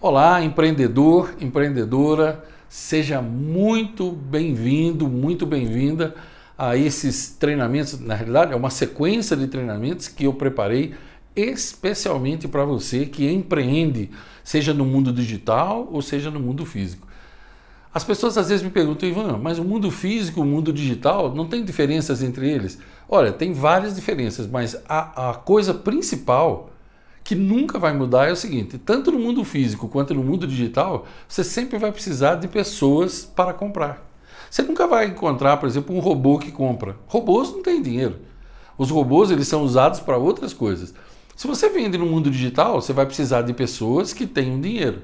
Olá, empreendedor, empreendedora, seja muito bem-vindo, muito bem-vinda a esses treinamentos. Na realidade, é uma sequência de treinamentos que eu preparei especialmente para você que empreende, seja no mundo digital ou seja no mundo físico. As pessoas às vezes me perguntam, Ivan, mas o mundo físico o mundo digital não tem diferenças entre eles? Olha, tem várias diferenças, mas a, a coisa principal que nunca vai mudar é o seguinte: tanto no mundo físico quanto no mundo digital, você sempre vai precisar de pessoas para comprar. Você nunca vai encontrar, por exemplo, um robô que compra. Robôs não têm dinheiro. Os robôs eles são usados para outras coisas. Se você vende no mundo digital, você vai precisar de pessoas que tenham dinheiro.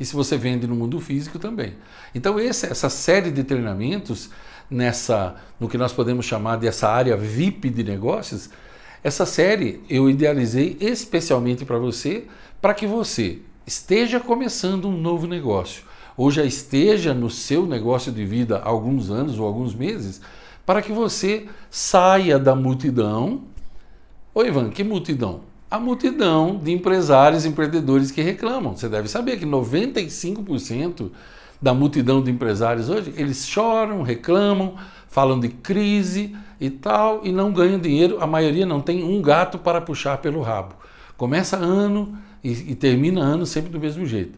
E se você vende no mundo físico também. Então esse, essa série de treinamentos nessa no que nós podemos chamar dessa área VIP de negócios, essa série eu idealizei especialmente para você, para que você esteja começando um novo negócio, ou já esteja no seu negócio de vida há alguns anos ou alguns meses, para que você saia da multidão. Oi, Ivan, que multidão? A multidão de empresários e empreendedores que reclamam. Você deve saber que 95% da multidão de empresários hoje, eles choram, reclamam, falam de crise e tal, e não ganham dinheiro. A maioria não tem um gato para puxar pelo rabo. Começa ano e, e termina ano sempre do mesmo jeito.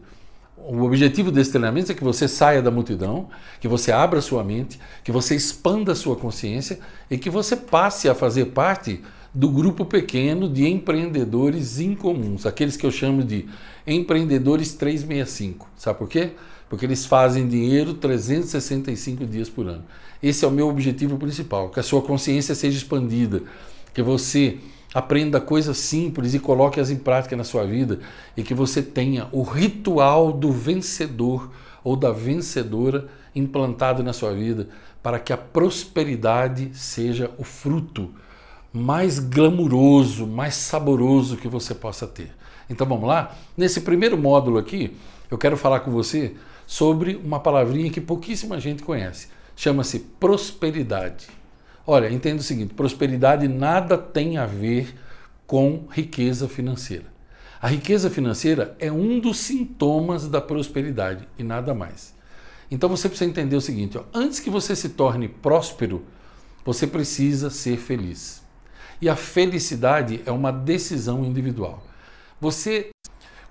O objetivo desse treinamento é que você saia da multidão, que você abra sua mente, que você expanda a sua consciência e que você passe a fazer parte do grupo pequeno de empreendedores incomuns, aqueles que eu chamo de empreendedores 365. Sabe por quê? Porque eles fazem dinheiro 365 dias por ano. Esse é o meu objetivo principal, que a sua consciência seja expandida, que você aprenda coisas simples e coloque-as em prática na sua vida e que você tenha o ritual do vencedor ou da vencedora implantado na sua vida para que a prosperidade seja o fruto mais glamuroso, mais saboroso que você possa ter. Então vamos lá? Nesse primeiro módulo aqui, eu quero falar com você sobre uma palavrinha que pouquíssima gente conhece chama-se prosperidade. Olha, entenda o seguinte: prosperidade nada tem a ver com riqueza financeira. A riqueza financeira é um dos sintomas da prosperidade e nada mais. Então você precisa entender o seguinte: ó, antes que você se torne próspero, você precisa ser feliz. E a felicidade é uma decisão individual. Você,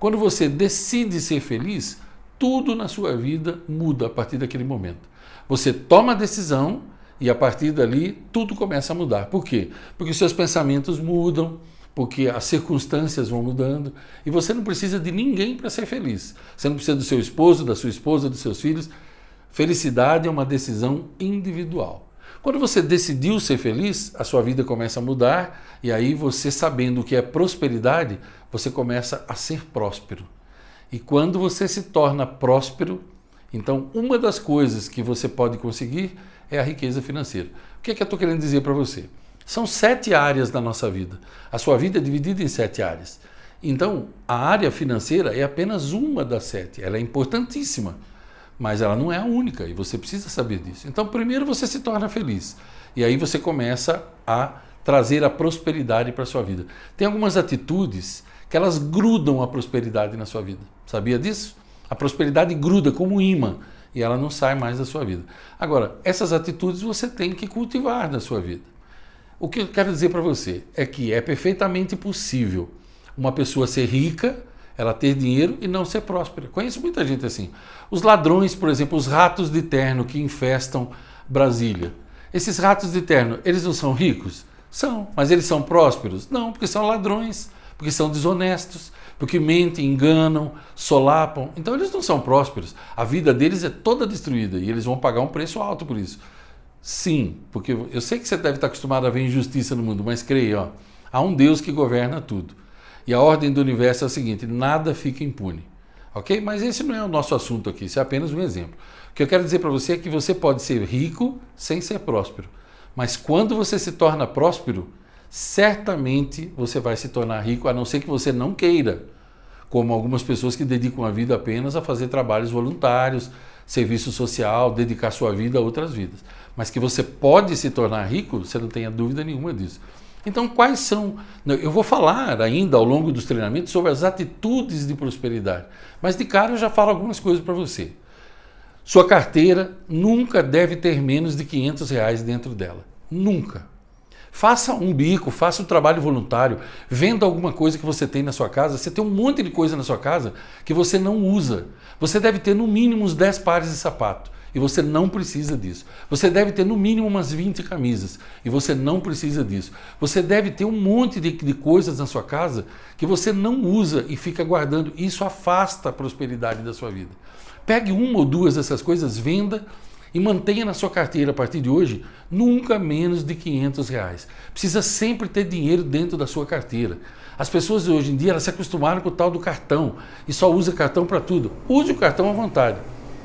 quando você decide ser feliz, tudo na sua vida muda a partir daquele momento. Você toma a decisão e a partir dali tudo começa a mudar. Por quê? Porque seus pensamentos mudam, porque as circunstâncias vão mudando e você não precisa de ninguém para ser feliz. Você não precisa do seu esposo, da sua esposa, dos seus filhos. Felicidade é uma decisão individual. Quando você decidiu ser feliz, a sua vida começa a mudar e aí você sabendo o que é prosperidade, você começa a ser próspero. E quando você se torna próspero, então, uma das coisas que você pode conseguir é a riqueza financeira. O que, é que eu estou querendo dizer para você? São sete áreas da nossa vida. A sua vida é dividida em sete áreas. Então, a área financeira é apenas uma das sete. Ela é importantíssima, mas ela não é a única e você precisa saber disso. Então, primeiro você se torna feliz e aí você começa a trazer a prosperidade para a sua vida. Tem algumas atitudes que elas grudam a prosperidade na sua vida. Sabia disso? A prosperidade gruda como um imã e ela não sai mais da sua vida. Agora, essas atitudes você tem que cultivar na sua vida. O que eu quero dizer para você é que é perfeitamente possível uma pessoa ser rica, ela ter dinheiro e não ser próspera. Conheço muita gente assim. Os ladrões, por exemplo, os ratos de terno que infestam Brasília. Esses ratos de terno, eles não são ricos? São, mas eles são prósperos? Não, porque são ladrões, porque são desonestos, porque mentem, enganam, solapam. Então eles não são prósperos. A vida deles é toda destruída e eles vão pagar um preço alto por isso. Sim, porque eu sei que você deve estar acostumado a ver injustiça no mundo, mas creia, ó, há um Deus que governa tudo. E a ordem do universo é a seguinte: nada fica impune. Ok? Mas esse não é o nosso assunto aqui, isso é apenas um exemplo. O que eu quero dizer para você é que você pode ser rico sem ser próspero. Mas quando você se torna próspero, certamente você vai se tornar rico, a não ser que você não queira, como algumas pessoas que dedicam a vida apenas a fazer trabalhos voluntários, serviço social, dedicar sua vida a outras vidas. Mas que você pode se tornar rico, você não tenha dúvida nenhuma disso. Então, quais são? Eu vou falar ainda ao longo dos treinamentos sobre as atitudes de prosperidade, mas de cara eu já falo algumas coisas para você. Sua carteira nunca deve ter menos de 500 reais dentro dela. Nunca. Faça um bico, faça um trabalho voluntário, venda alguma coisa que você tem na sua casa. Você tem um monte de coisa na sua casa que você não usa. Você deve ter no mínimo uns 10 pares de sapato. E você não precisa disso. Você deve ter no mínimo umas 20 camisas. E você não precisa disso. Você deve ter um monte de, de coisas na sua casa que você não usa e fica guardando. Isso afasta a prosperidade da sua vida. Pegue uma ou duas dessas coisas, venda e mantenha na sua carteira a partir de hoje nunca menos de 500 reais. Precisa sempre ter dinheiro dentro da sua carteira. As pessoas hoje em dia elas se acostumaram com o tal do cartão e só usa cartão para tudo. Use o cartão à vontade.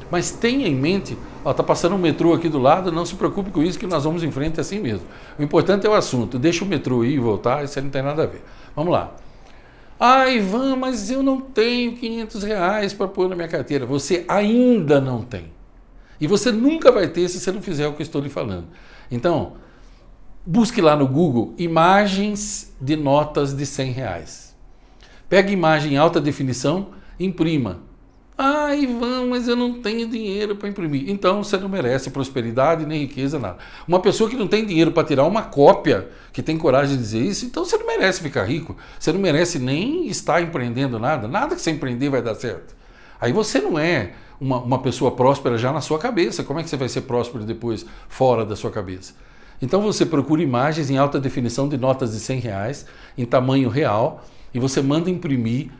Mas tenha em mente, está passando um metrô aqui do lado, não se preocupe com isso, que nós vamos em frente assim mesmo. O importante é o assunto, deixa o metrô ir e voltar, isso aí não tem nada a ver. Vamos lá. Ah, Ivan, mas eu não tenho 500 reais para pôr na minha carteira. Você ainda não tem. E você nunca vai ter se você não fizer o que eu estou lhe falando. Então, busque lá no Google imagens de notas de 100 reais. Pegue imagem em alta definição, imprima. Ah, Ivan, mas eu não tenho dinheiro para imprimir. Então você não merece prosperidade, nem riqueza, nada. Uma pessoa que não tem dinheiro para tirar uma cópia, que tem coragem de dizer isso, então você não merece ficar rico. Você não merece nem estar empreendendo nada. Nada que você empreender vai dar certo. Aí você não é uma, uma pessoa próspera já na sua cabeça. Como é que você vai ser próspero depois fora da sua cabeça? Então você procura imagens em alta definição de notas de 100 reais, em tamanho real, e você manda imprimir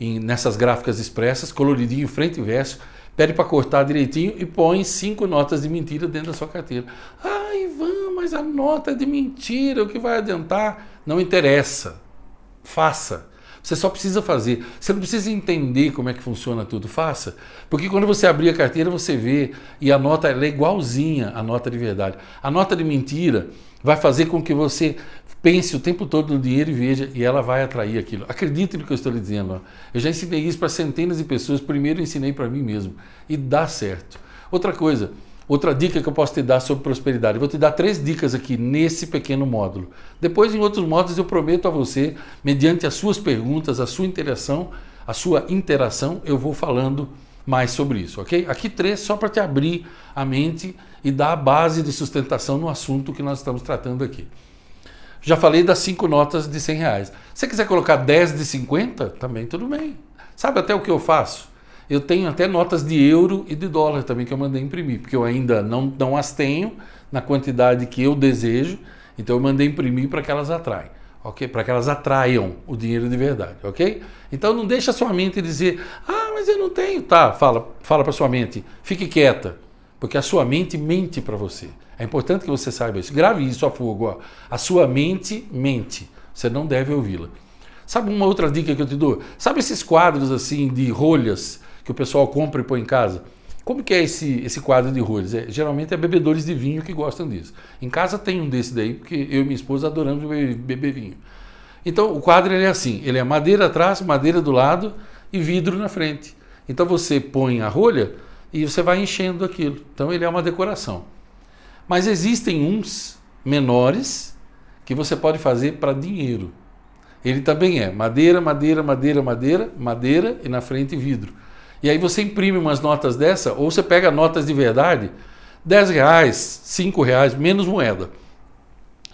em, nessas gráficas expressas, coloridinho, frente e verso, pede para cortar direitinho e põe cinco notas de mentira dentro da sua carteira. Ah, Ivan, mas a nota é de mentira, o que vai adiantar? Não interessa. Faça. Você só precisa fazer. Você não precisa entender como é que funciona tudo. Faça. Porque quando você abrir a carteira, você vê e a nota é igualzinha à nota de verdade. A nota de mentira vai fazer com que você pense o tempo todo no dinheiro e veja, e ela vai atrair aquilo. Acredite no que eu estou lhe dizendo. Eu já ensinei isso para centenas de pessoas, primeiro ensinei para mim mesmo. E dá certo. Outra coisa, outra dica que eu posso te dar sobre prosperidade. Eu vou te dar três dicas aqui nesse pequeno módulo. Depois, em outros módulos, eu prometo a você, mediante as suas perguntas, a sua interação, a sua interação, eu vou falando mais sobre isso, ok? Aqui três só para te abrir a mente e dar a base de sustentação no assunto que nós estamos tratando aqui. Já falei das cinco notas de 100 reais. Se você quiser colocar 10 de 50, também tudo bem. Sabe até o que eu faço? Eu tenho até notas de euro e de dólar também que eu mandei imprimir, porque eu ainda não, não as tenho na quantidade que eu desejo, então eu mandei imprimir para que elas atraem, ok? Para que elas atraiam o dinheiro de verdade, ok? Então não deixa a sua mente dizer, ah, mas eu não tenho. Tá, fala, fala para sua mente, fique quieta, porque a sua mente mente para você. É importante que você saiba isso. Grave isso a fogo. Ó. A sua mente mente. Você não deve ouvi-la. Sabe uma outra dica que eu te dou? Sabe esses quadros assim de rolhas que o pessoal compra e põe em casa? Como que é esse, esse quadro de rolhas? É, geralmente é bebedores de vinho que gostam disso. Em casa tem um desse daí, porque eu e minha esposa adoramos beber, beber vinho. Então o quadro é assim, ele é madeira atrás, madeira do lado e vidro na frente. Então você põe a rolha e você vai enchendo aquilo. Então ele é uma decoração. Mas existem uns menores que você pode fazer para dinheiro. Ele também é madeira, madeira, madeira, madeira, madeira e na frente vidro. E aí você imprime umas notas dessa, ou você pega notas de verdade, 10 reais, 5 reais, menos moeda.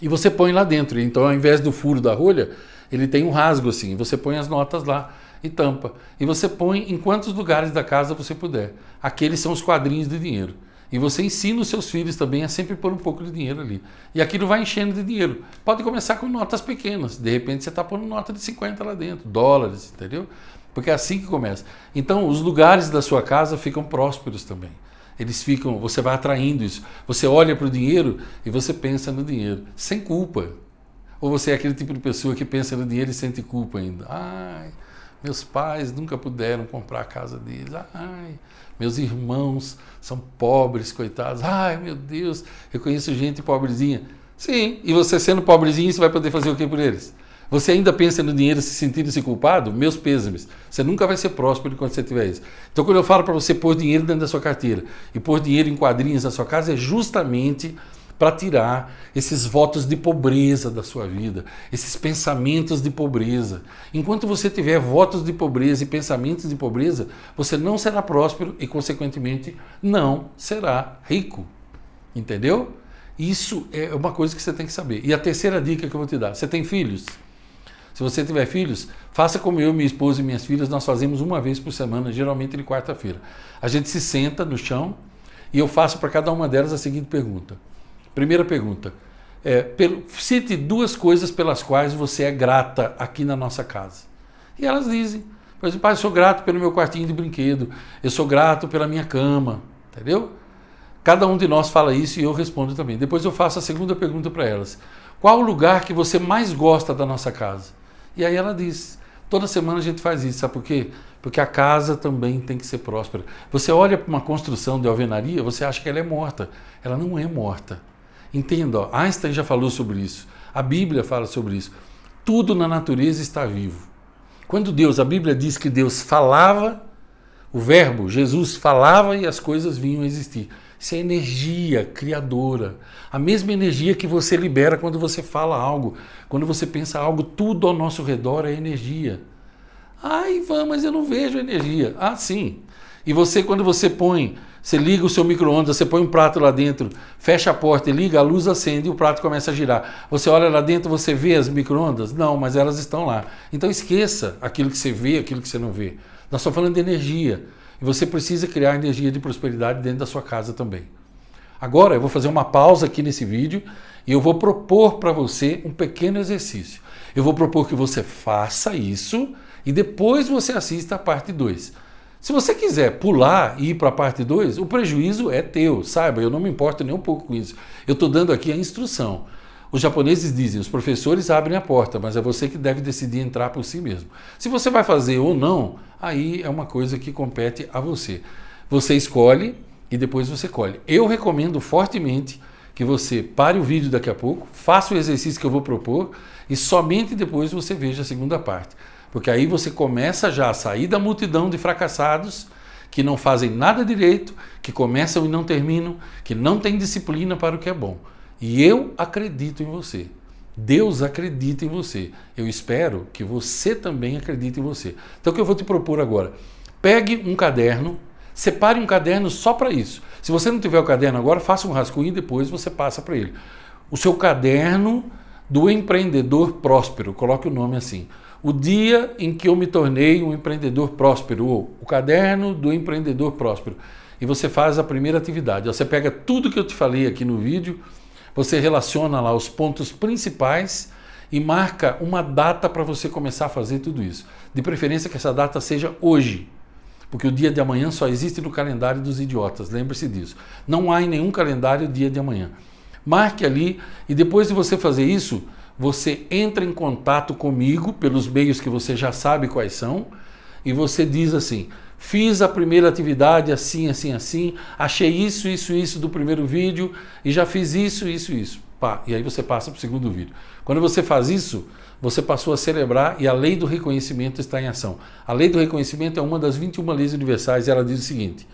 E você põe lá dentro. Então, ao invés do furo da rolha, ele tem um rasgo assim. Você põe as notas lá e tampa. E você põe em quantos lugares da casa você puder. Aqueles são os quadrinhos de dinheiro. E você ensina os seus filhos também a sempre pôr um pouco de dinheiro ali. E aquilo vai enchendo de dinheiro. Pode começar com notas pequenas. De repente você está pondo nota de 50 lá dentro, dólares, entendeu? Porque é assim que começa. Então os lugares da sua casa ficam prósperos também. Eles ficam, você vai atraindo isso. Você olha para o dinheiro e você pensa no dinheiro, sem culpa. Ou você é aquele tipo de pessoa que pensa no dinheiro e sente culpa ainda. Ai, meus pais nunca puderam comprar a casa deles. Ai, meus irmãos são pobres, coitados. Ai, meu Deus, eu conheço gente pobrezinha. Sim, e você sendo pobrezinho, você vai poder fazer o que por eles? Você ainda pensa no dinheiro se sentindo-se culpado? Meus pêsames. Você nunca vai ser próspero quando você tiver isso. Então, quando eu falo para você pôr dinheiro dentro da sua carteira e pôr dinheiro em quadrinhos na sua casa, é justamente para tirar esses votos de pobreza da sua vida, esses pensamentos de pobreza. Enquanto você tiver votos de pobreza e pensamentos de pobreza, você não será próspero e, consequentemente, não será rico. Entendeu? Isso é uma coisa que você tem que saber. E a terceira dica que eu vou te dar: você tem filhos? Se você tiver filhos, faça como eu, minha esposa e minhas filhas, nós fazemos uma vez por semana, geralmente de quarta-feira. A gente se senta no chão e eu faço para cada uma delas a seguinte pergunta: Primeira pergunta. É, pelo, cite duas coisas pelas quais você é grata aqui na nossa casa. E elas dizem, por exemplo, pai, eu sou grato pelo meu quartinho de brinquedo, eu sou grato pela minha cama, entendeu? Cada um de nós fala isso e eu respondo também. Depois eu faço a segunda pergunta para elas. Qual o lugar que você mais gosta da nossa casa? E aí ela diz, toda semana a gente faz isso, sabe por quê? Porque a casa também tem que ser próspera. Você olha para uma construção de alvenaria, você acha que ela é morta. Ela não é morta. Entenda, Einstein já falou sobre isso. A Bíblia fala sobre isso. Tudo na natureza está vivo. Quando Deus, a Bíblia diz que Deus falava, o verbo, Jesus falava e as coisas vinham a existir. Isso é energia criadora. A mesma energia que você libera quando você fala algo, quando você pensa algo, tudo ao nosso redor é energia. Ah, Ivan, mas eu não vejo energia. Ah, sim. E você, quando você põe você liga o seu micro-ondas, você põe um prato lá dentro, fecha a porta e liga, a luz acende e o prato começa a girar. Você olha lá dentro, você vê as micro-ondas? Não, mas elas estão lá. Então esqueça aquilo que você vê, aquilo que você não vê. Nós estamos falando de energia. E você precisa criar energia de prosperidade dentro da sua casa também. Agora eu vou fazer uma pausa aqui nesse vídeo e eu vou propor para você um pequeno exercício. Eu vou propor que você faça isso e depois você assista a parte 2. Se você quiser pular e ir para a parte 2, o prejuízo é teu, saiba, eu não me importo nem um pouco com isso. Eu estou dando aqui a instrução. Os japoneses dizem, os professores abrem a porta, mas é você que deve decidir entrar por si mesmo. Se você vai fazer ou não, aí é uma coisa que compete a você. Você escolhe e depois você colhe. Eu recomendo fortemente que você pare o vídeo daqui a pouco, faça o exercício que eu vou propor e somente depois você veja a segunda parte. Porque aí você começa já a sair da multidão de fracassados que não fazem nada direito, que começam e não terminam, que não têm disciplina para o que é bom. E eu acredito em você. Deus acredita em você. Eu espero que você também acredite em você. Então o que eu vou te propor agora? Pegue um caderno, separe um caderno só para isso. Se você não tiver o caderno agora, faça um rascunho e depois você passa para ele. O seu caderno do empreendedor próspero, coloque o nome assim. O dia em que eu me tornei um empreendedor próspero, ou o caderno do empreendedor próspero. E você faz a primeira atividade. Você pega tudo que eu te falei aqui no vídeo, você relaciona lá os pontos principais e marca uma data para você começar a fazer tudo isso. De preferência que essa data seja hoje, porque o dia de amanhã só existe no calendário dos idiotas, lembre-se disso. Não há em nenhum calendário dia de amanhã. Marque ali e depois de você fazer isso, você entra em contato comigo pelos meios que você já sabe quais são e você diz assim: fiz a primeira atividade assim, assim, assim, achei isso, isso, isso do primeiro vídeo e já fiz isso, isso, isso. Pá, e aí você passa para o segundo vídeo. Quando você faz isso, você passou a celebrar e a lei do reconhecimento está em ação. A lei do reconhecimento é uma das 21 leis universais e ela diz o seguinte: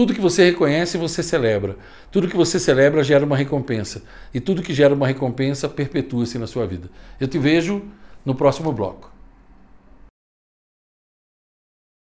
tudo que você reconhece, você celebra. Tudo que você celebra gera uma recompensa. E tudo que gera uma recompensa perpetua-se na sua vida. Eu te vejo no próximo bloco.